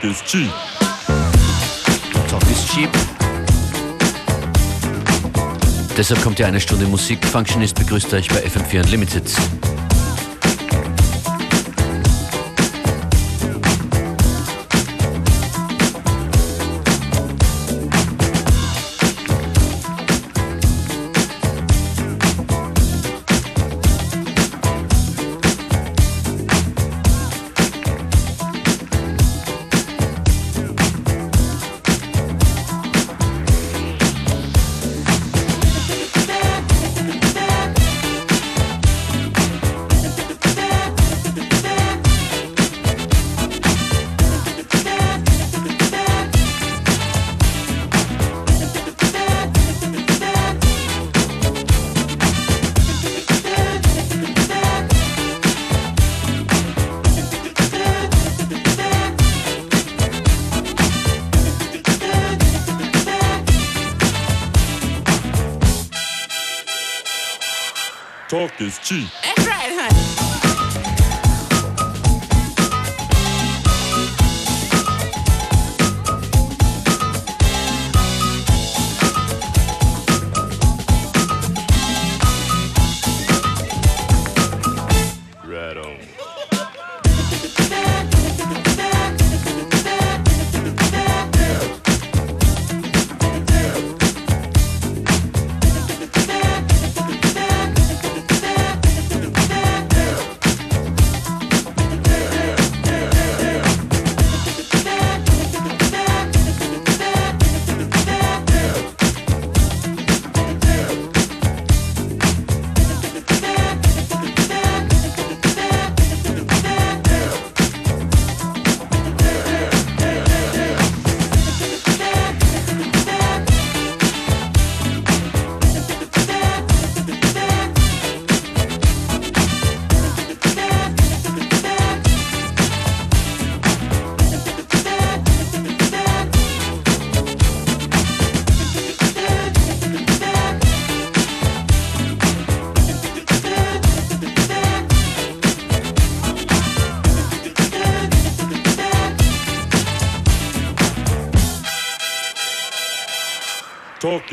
Talk is cheap. Talk is cheap. Deshalb kommt ja eine Stunde Musik. Functionist begrüßt euch bei FM4 Unlimited.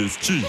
Is cheap.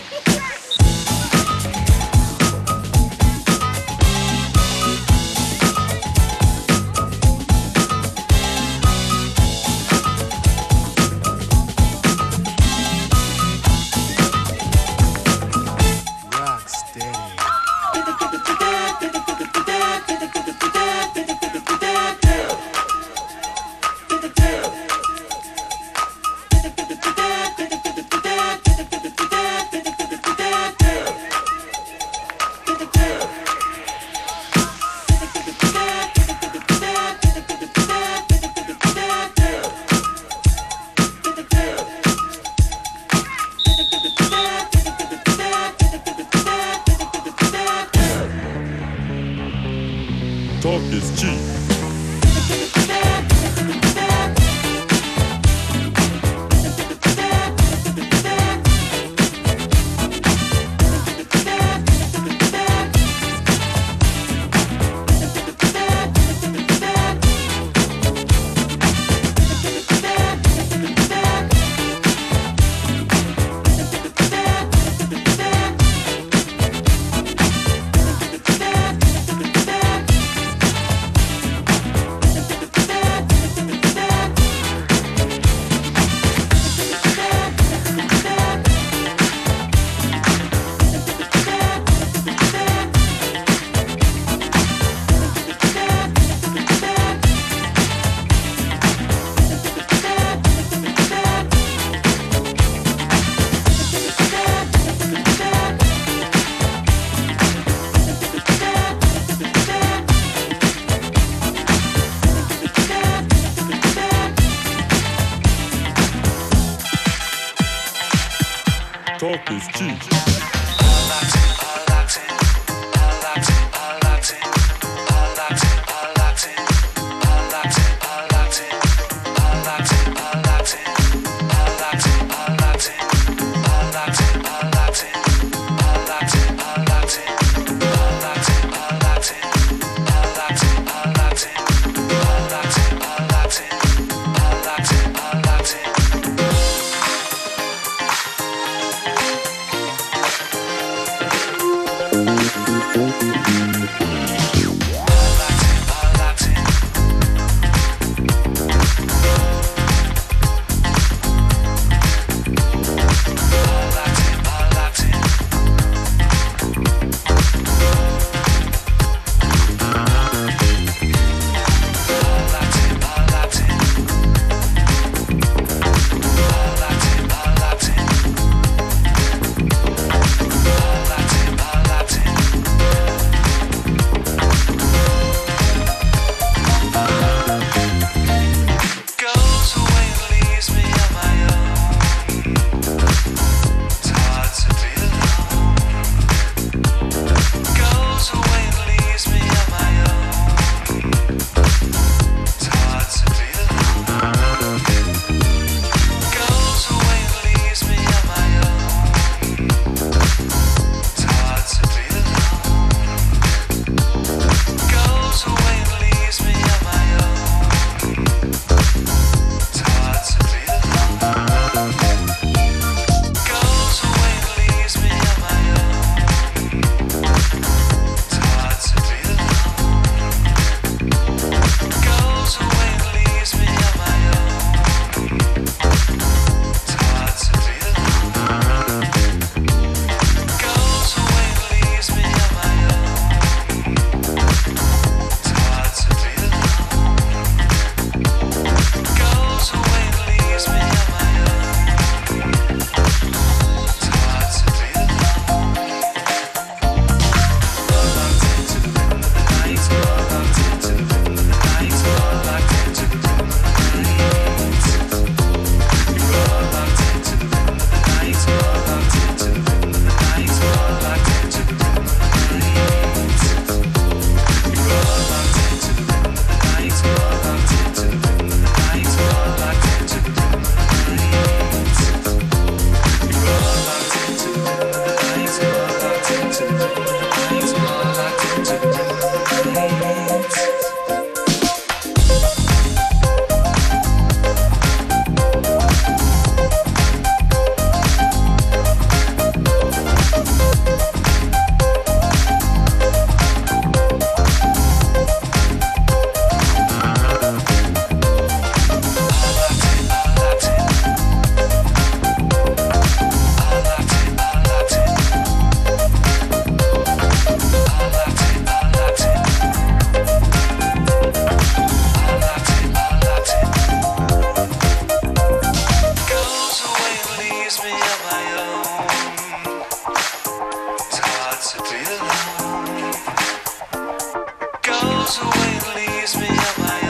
So the leaves me on my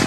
own.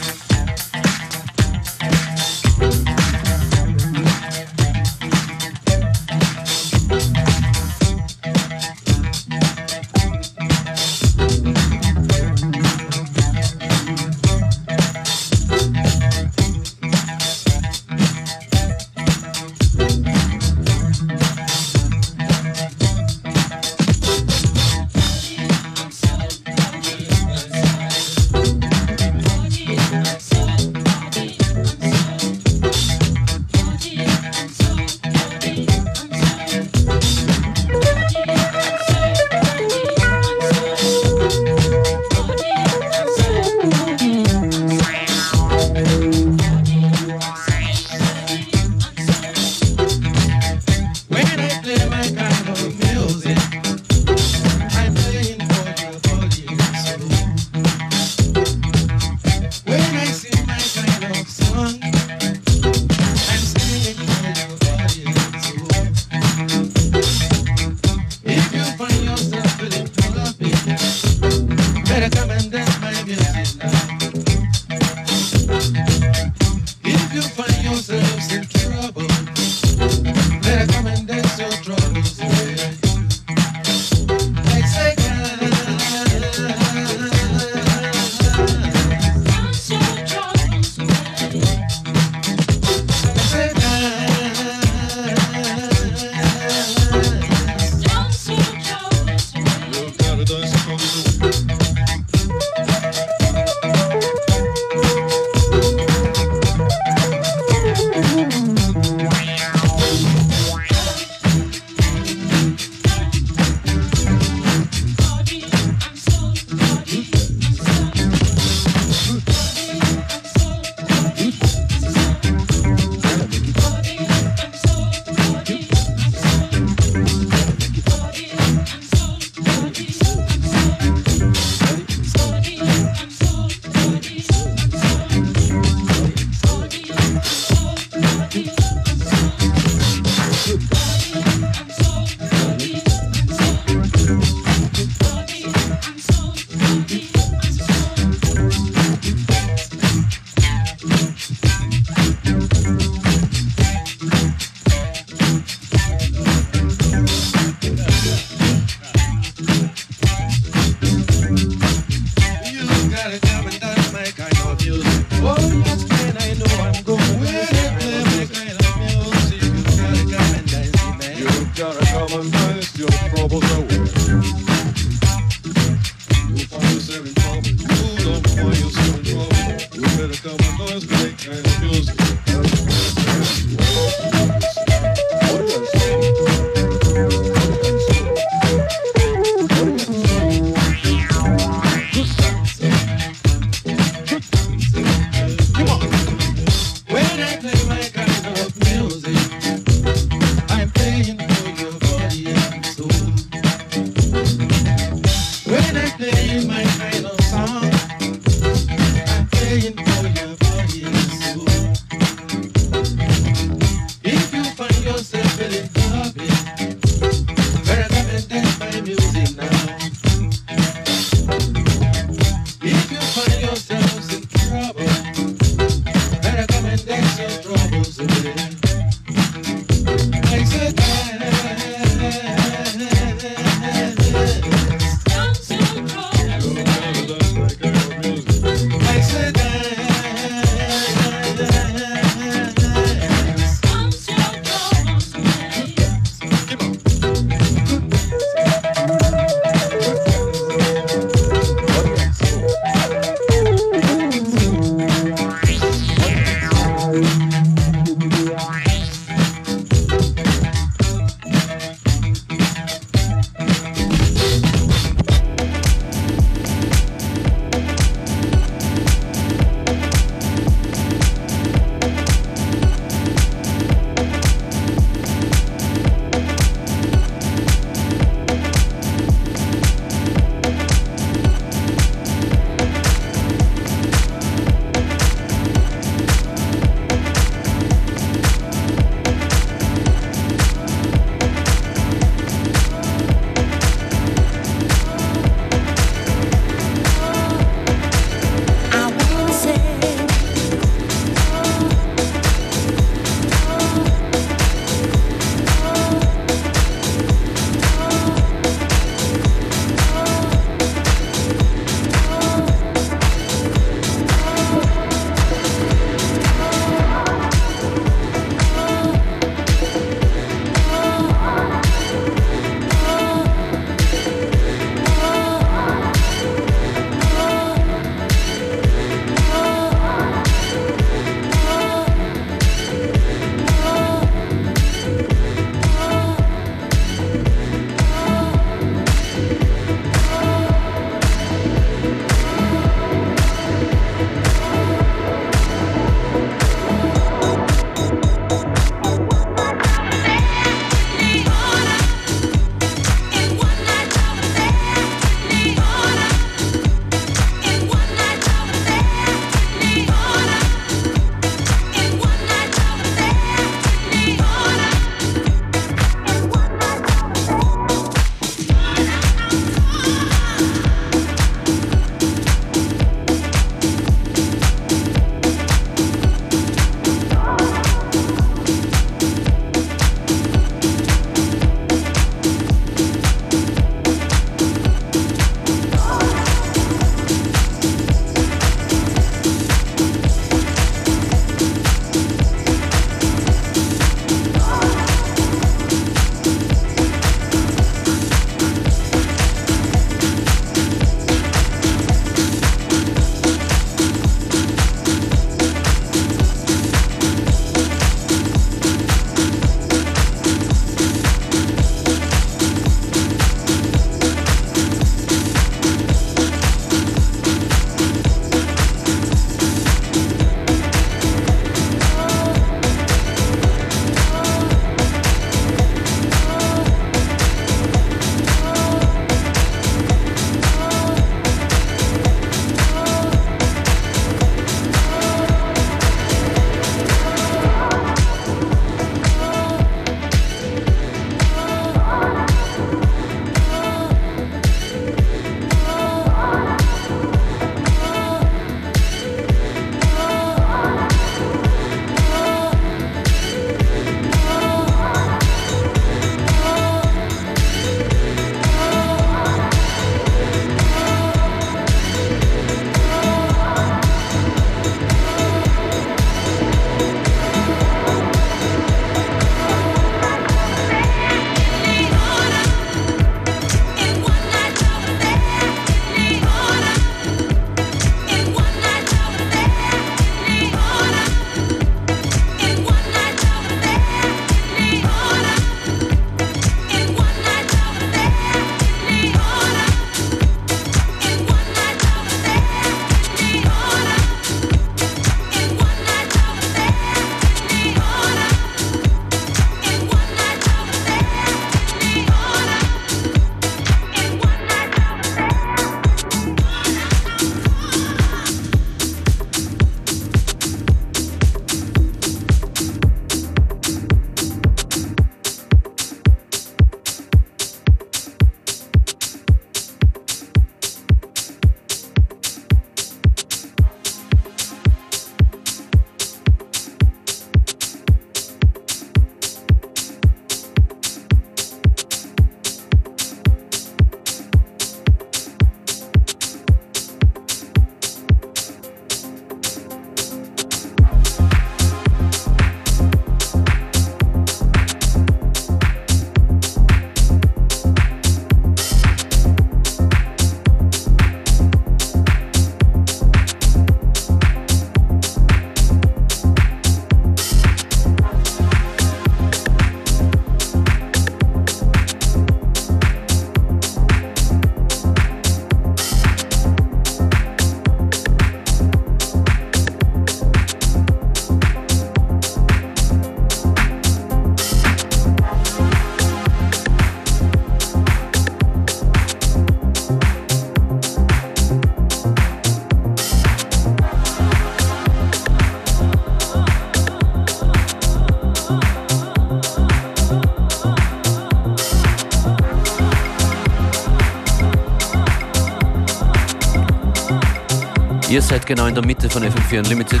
Seid genau in der Mitte von FM4 Unlimited.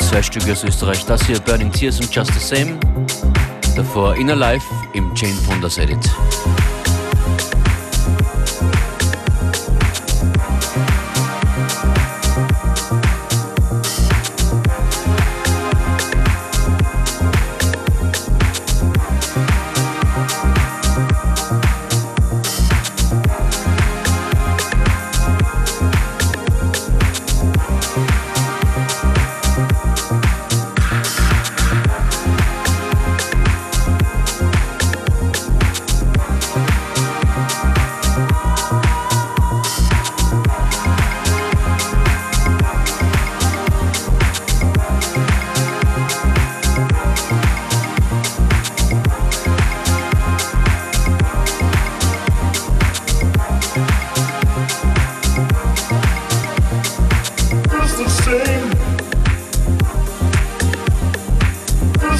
Zwei Stücke aus Österreich. Das hier Burning Tears und Just the Same. Davor Inner Life im Jane Fondas Edit.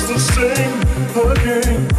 to sing again.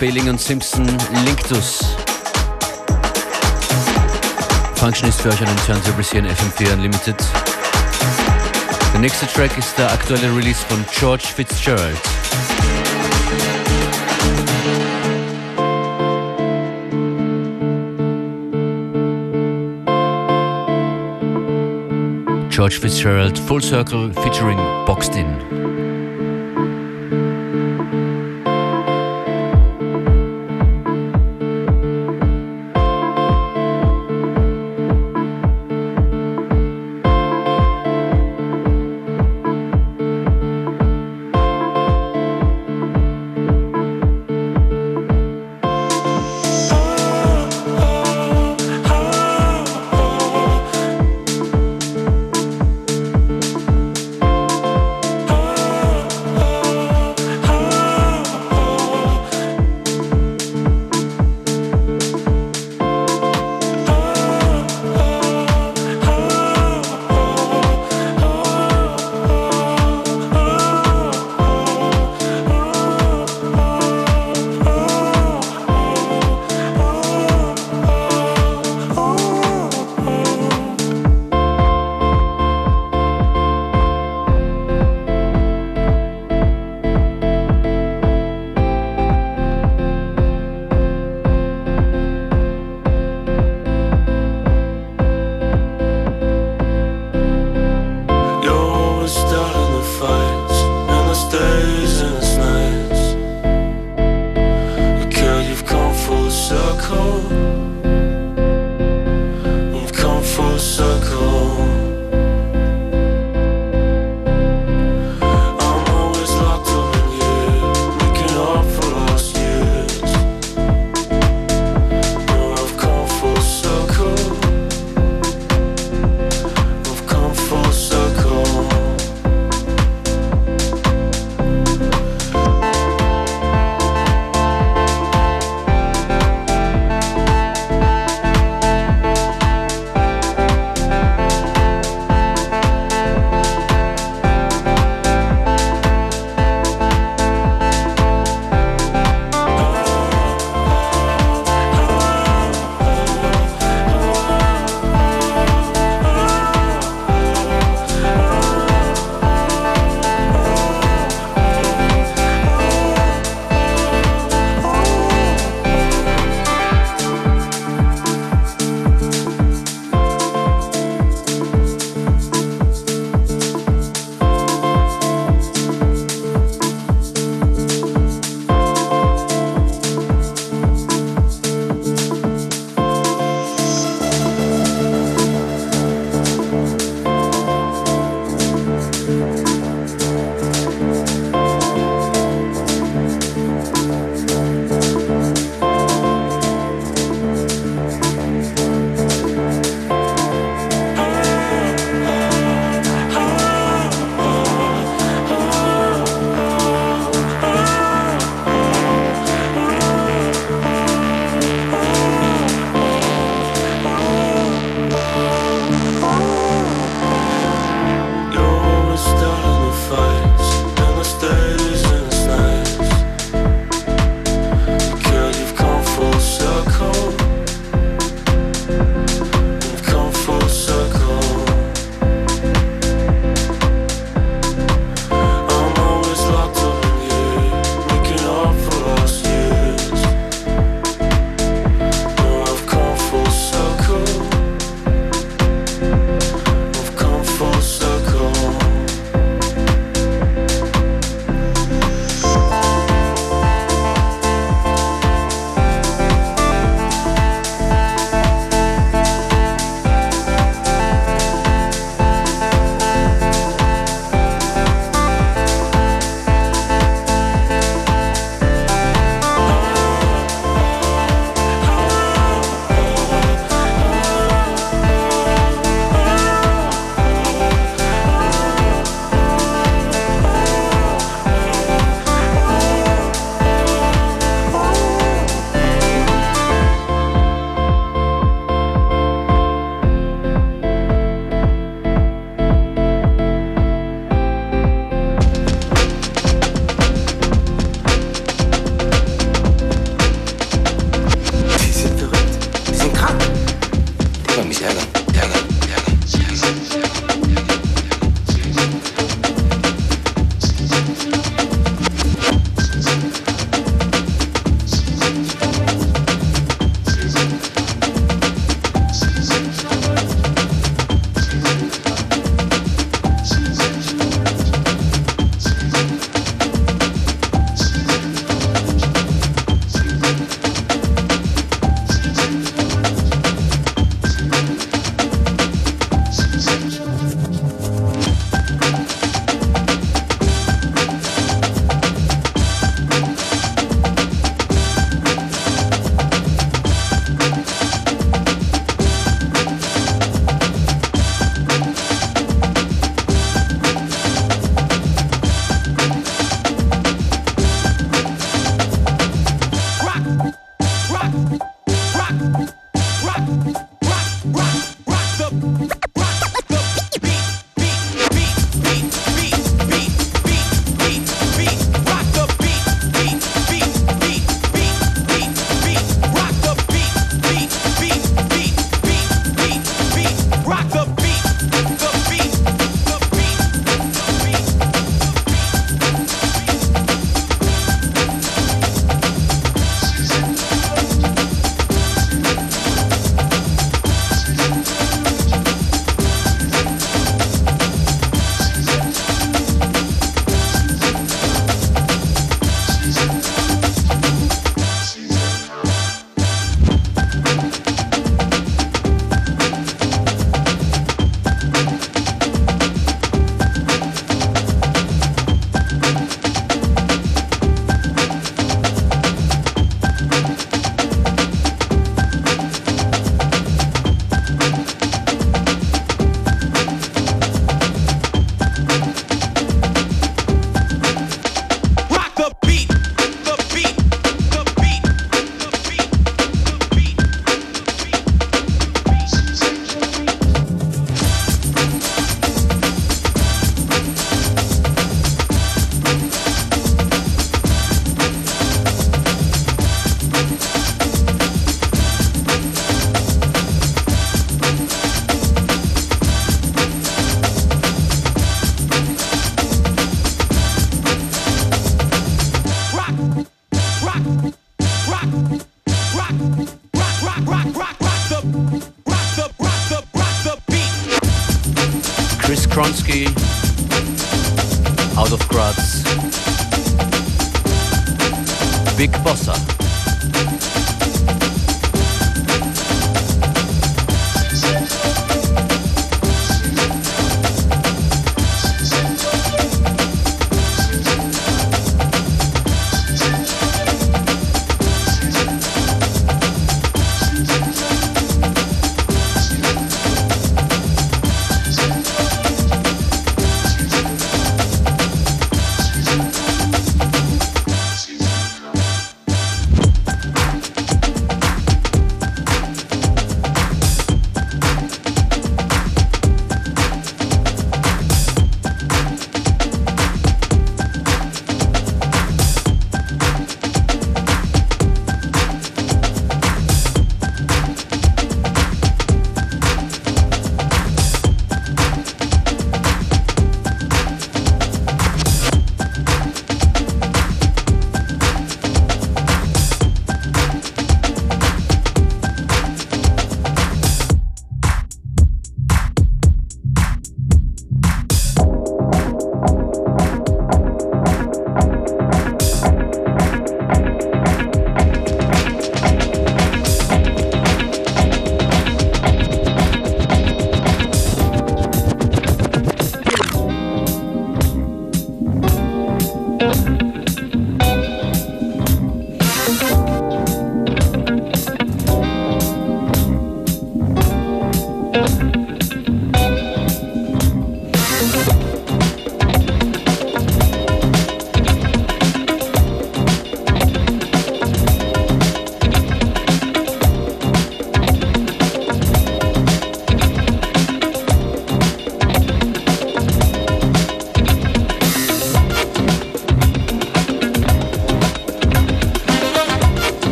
War und Simpson Linctus. Function ist für euch an den Turntables hier in FM4 Unlimited. Der nächste Track ist der aktuelle Release von George Fitzgerald. George Fitzgerald Full Circle featuring Boxed In.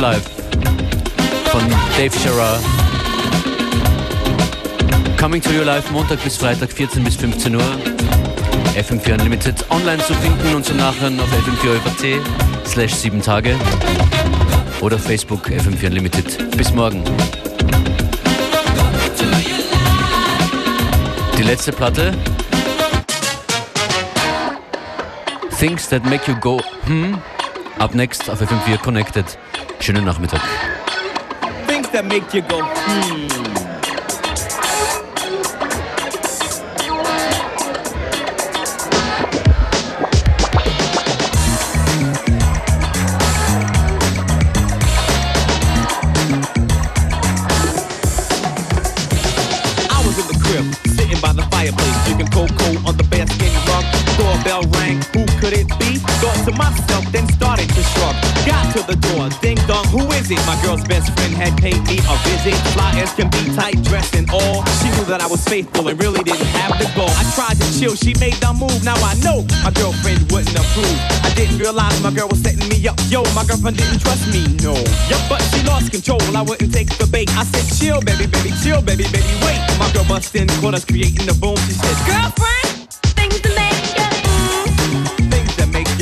Live von Dave Gerard. Coming to You Live Montag bis Freitag 14 bis 15 Uhr. FM4 Unlimited online zu finden und zu nachhören auf fm4 slash 7 Tage oder Facebook FM4 Unlimited. Bis morgen. Die letzte Platte. Things that make you go hmm. Ab next auf FM4 Connected. Schönen Nachmittag. Things that make you go, hmm. Sitting by the fireplace, drinking cocoa on the bearskin rug. Doorbell rang, who could it be? Thought to myself, then started to shrug. Got to the door, ding dong, who is it? My girl's best friend had paid me a visit. Fly as can be, tight dressed and all. She knew that I was faithful and really didn't have the goal. I tried to chill, she made the move. Now I know my girlfriend wouldn't approve. I didn't realize my girl was setting me up. Yo, my girlfriend didn't trust me, no. Yup, but she lost control. I wouldn't take the bait. I said, chill, baby, baby, chill, baby, baby, wait. My girl bust in, caught us creating the boom. She said, Girlfriend,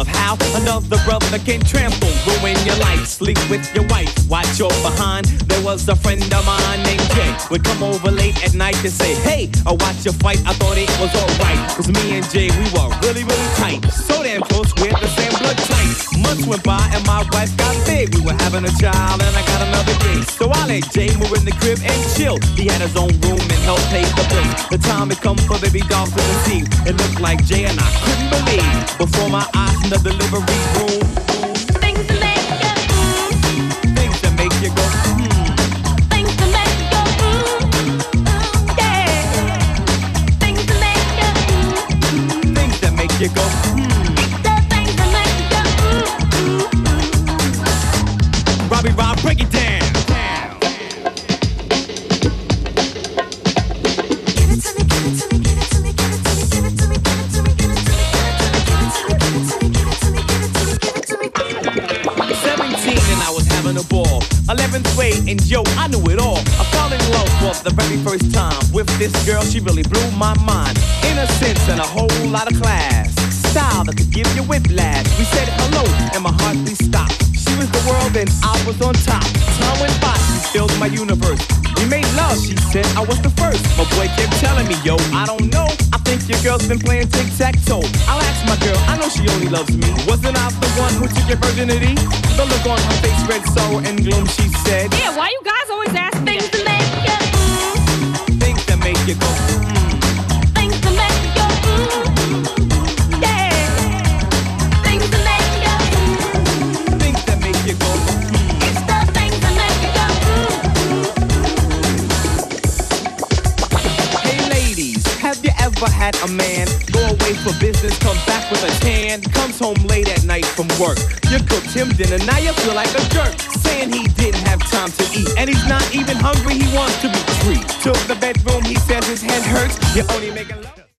of how another brother can trample, ruin your life, sleep with your wife, watch your behind. There was a friend of mine named Jay, would come over late at night to say, Hey, I watch your fight, I thought it was alright. Cause me and Jay, we were really, really tight. So damn close, we're the same blood type. Months went by and my wife got big. We were having a child and I got another kid. So I let Jay move in the crib and chill. He had his own room and helped pay the bills. The time had come for baby doll to conceive. It looked like Jay and I couldn't believe. Before my eyes in the delivery room, this girl. She really blew my mind. Innocence and a whole lot of class. Style that could give you whiplash. We said hello and my heart we stopped. She was the world and I was on top. Time went by, she filled my universe. We made love, she said I was the first. My boy kept telling me, yo, I don't know. I think your girl's been playing tic-tac-toe. I'll ask my girl, I know she only loves me. Wasn't I the one who took your virginity? The look on her face read sorrow and gloom, she said. Yeah, why you guys always ask make you go, hmm. things that make you mm, yeah, things make you mm, Things that make you go, it's the things that make you mm. Hey ladies, have you ever had a man away for business, come back with a tan, comes home late at night from work? You cooked him dinner, now you feel like a jerk, saying he didn't have time to eat, and he's not even hungry, he wants to be free. Took the bedroom, he says his head hurts, you're only making love.